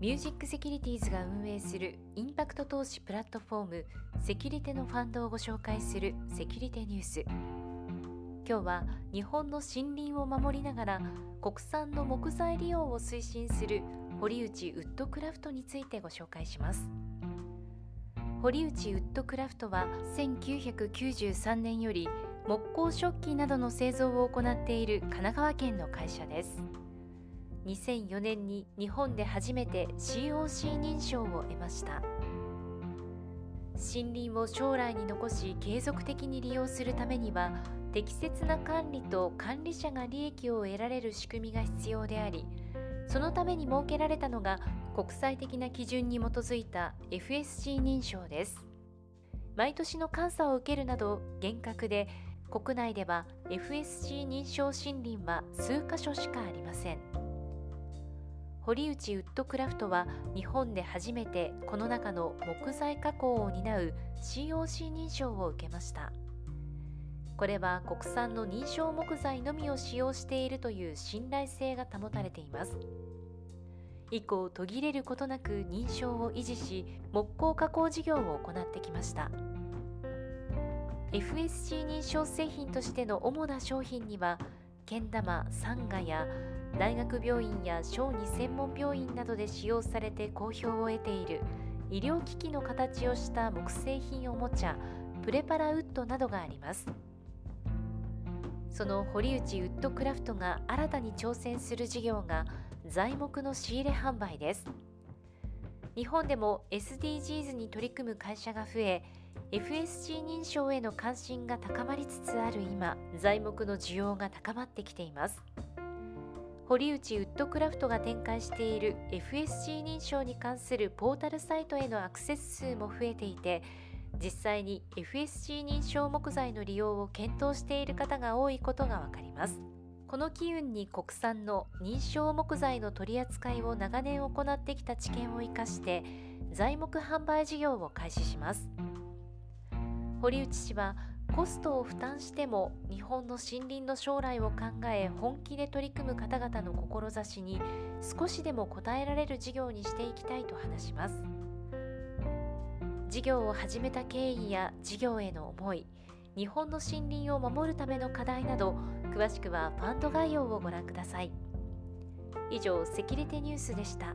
ミュージックセキュリティーズが運営するインパクト投資プラットフォームセキュリテのファンドをご紹介するセキュリテニュース。今日は日本の森林を守りながら国産の木材利用を推進する堀内ウッドクラフトについてご紹介します。堀内ウッドクラフトは1993年より木工食器などの製造を行っている神奈川県の会社です。2004年に日本で初めて COC 認証を得ました。森林を将来に残し継続的に利用するためには適切な管理と管理者が利益を得られる仕組みが必要でありそのために設けられたのが国際的な基準に基づいた FSC 認証です。毎年の監査を受けるなど厳格で国内では FSC 認証森林は数カ所しかありません。堀内ウッドクラフトは日本で初めてこの中の木材加工を担う COC 認証を受けました。これは国産の認証木材のみを使用しているという信頼性が保たれています。以降途切れることなく認証を維持し木工加工事業を行ってきました。FSC 認証製品としての主な商品にはけん玉サンガや大学病院や小児専門病院などで使用されて好評を得ている。医療機器の形をした木製品おもちゃプレパラウッドなどがあります。その堀内ウッドクラフトが新たに挑戦する事業が材木の仕入れ販売です。日本でも SDGs に取り組む会社が増え FSC 認証への関心が高まりつつある今材木の需要が高まってきています。堀内ウッドクラフトが展開している FSC 認証に関するポータルサイトへのアクセス数も増えていて実際に FSC 認証木材の利用を検討している方が多いことがわかります。この機運に国産の認証木材の取り扱いを長年行ってきた知見を生かして材木販売事業を開始します。堀内氏はコストを負担しても日本の森林の将来を考え本気で取り組む方々の志に少しでも応えられる事業にしていきたいと話します事業を始めた経緯や事業への思い日本の森林を守るための課題など詳しくはファンド概要をご覧ください以上セキュリティニュースでした。